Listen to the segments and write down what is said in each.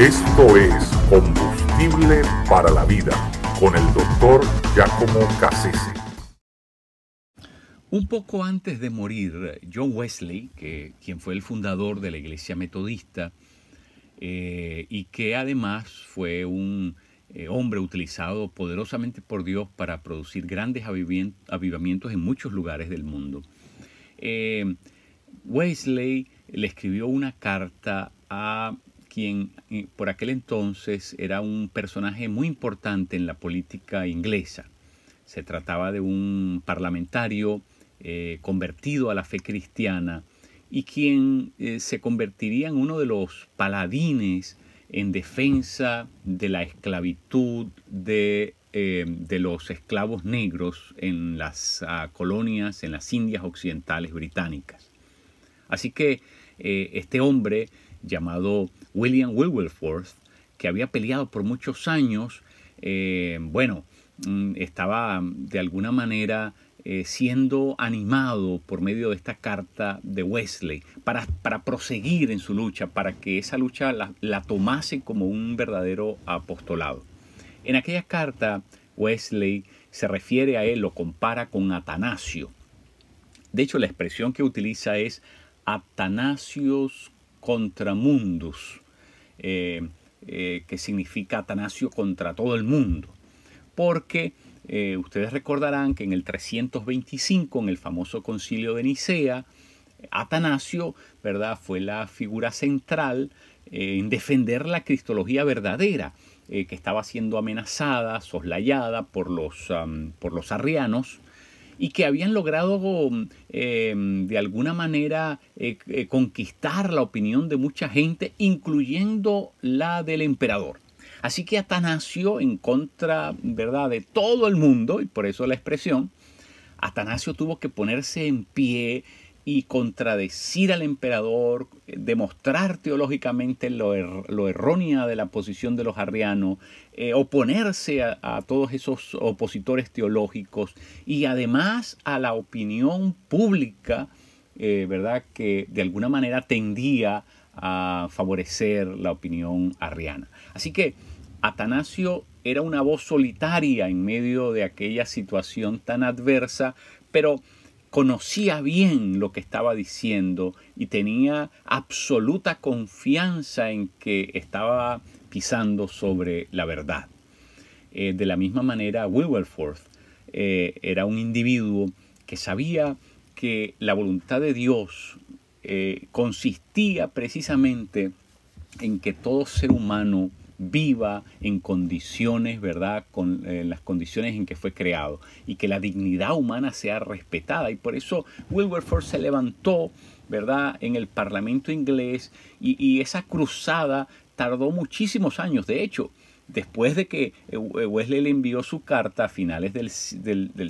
Esto es Combustible para la Vida con el doctor Giacomo Cassese. Un poco antes de morir, John Wesley, que, quien fue el fundador de la Iglesia Metodista eh, y que además fue un eh, hombre utilizado poderosamente por Dios para producir grandes avivamientos en muchos lugares del mundo, eh, Wesley le escribió una carta a quien eh, por aquel entonces era un personaje muy importante en la política inglesa. Se trataba de un parlamentario eh, convertido a la fe cristiana y quien eh, se convertiría en uno de los paladines en defensa de la esclavitud de, los esclavos negros en las ah, colonias, en las Indias Occidentales británicas. Así que este hombre llamado William Wilberforce, que había peleado por muchos años, eh, bueno, mm, estaba de alguna manera eh, siendo animado por medio de esta carta de Wesley para, para proseguir en su lucha, para que esa lucha la, la, tomase como un verdadero apostolado. En aquella carta, Wesley se refiere a él, lo compara con Atanasio. De hecho, la expresión que utiliza es Atanasios contra mundus, eh, eh, que significa Atanasio contra todo el mundo. Porque eh, ustedes recordarán que en el 325, en el famoso concilio de Nicea, Atanasio ¿verdad? fue la figura central en defender la cristología verdadera, que estaba siendo amenazada, soslayada por los arrianos, y que habían logrado eh, de alguna manera eh, eh, conquistar la opinión de mucha gente, incluyendo la del emperador. Así que Atanasio, en contra ¿verdad? de todo el mundo, y por eso la expresión, Atanasio tuvo que ponerse en pie y contradecir al emperador, demostrar teológicamente lo, er, errónea de la posición de los arrianos, eh, oponerse a, todos esos opositores teológicos y además a la opinión pública, eh, ¿verdad?, que de alguna manera tendía a favorecer la opinión arriana. Así que Atanasio era una voz solitaria en medio de aquella situación tan adversa, pero conocía bien lo que estaba diciendo y tenía absoluta confianza en que estaba pisando sobre la verdad. Eh, de la misma manera, Wilberforce eh, era un individuo que sabía que la voluntad de Dios eh, consistía precisamente en que todo ser humano viva en condiciones, ¿verdad? Con eh, las condiciones en que fue creado y que la dignidad humana sea respetada. Y por eso Wilberforce se levantó, ¿verdad? En el Parlamento inglés y, esa cruzada tardó muchísimos años. De hecho, después de que Wesley le envió su carta a finales del,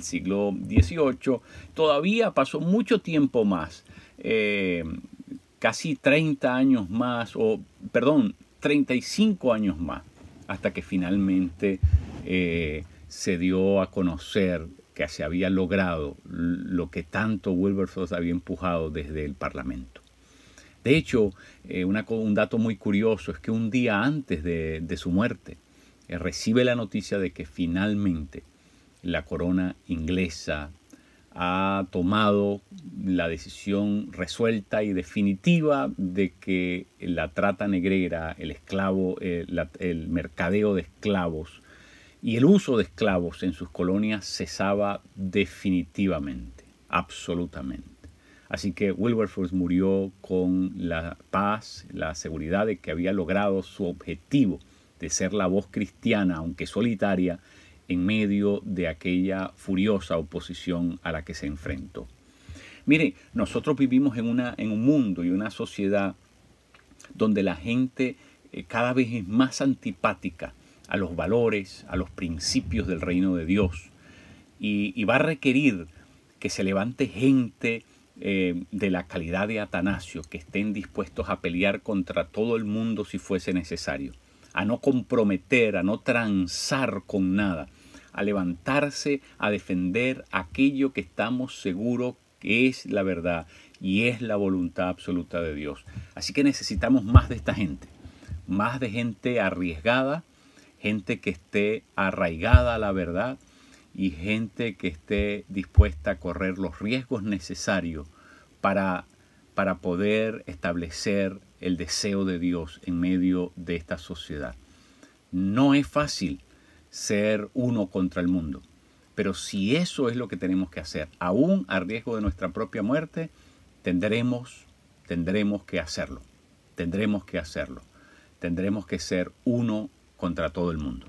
siglo XVIII, todavía pasó mucho tiempo más, eh, casi 30 años más, o perdón, 35 años más, hasta que finalmente eh, se dio a conocer que se había logrado lo que tanto Wilberforce había empujado desde el Parlamento. De hecho, eh, un dato muy curioso es que un día antes de, su muerte, eh, recibe la noticia de que finalmente la corona inglesa ha tomado la decisión resuelta y definitiva de que la trata negrera, el esclavo, eh, el mercadeo de esclavos y el uso de esclavos en sus colonias cesaba definitivamente, absolutamente. Así que Wilberforce murió con la paz, la seguridad de que había logrado su objetivo de ser la voz cristiana, aunque solitaria, en medio de aquella furiosa oposición a la que se enfrentó. Mire, nosotros vivimos en, una, en un mundo y una sociedad donde la gente eh, cada vez es más antipática a los valores, a los principios del reino de Dios. Y, va a requerir que se levante gente eh, de la calidad de Atanasio, que estén dispuestos a pelear contra todo el mundo si fuese necesario, a no comprometer, a no transar con nada, a levantarse a defender aquello que estamos seguros que es la verdad y es la voluntad absoluta de Dios. Así que necesitamos más de esta gente, más de gente arriesgada, gente que esté arraigada a la verdad y gente que esté dispuesta a correr los riesgos necesarios para, para poder establecer el deseo de Dios en medio de esta sociedad. No es fácil ser uno contra el mundo, pero si eso es lo que tenemos que hacer, aún a riesgo de nuestra propia muerte, tendremos, tendremos que hacerlo, tendremos que hacerlo, tendremos que ser uno contra todo el mundo.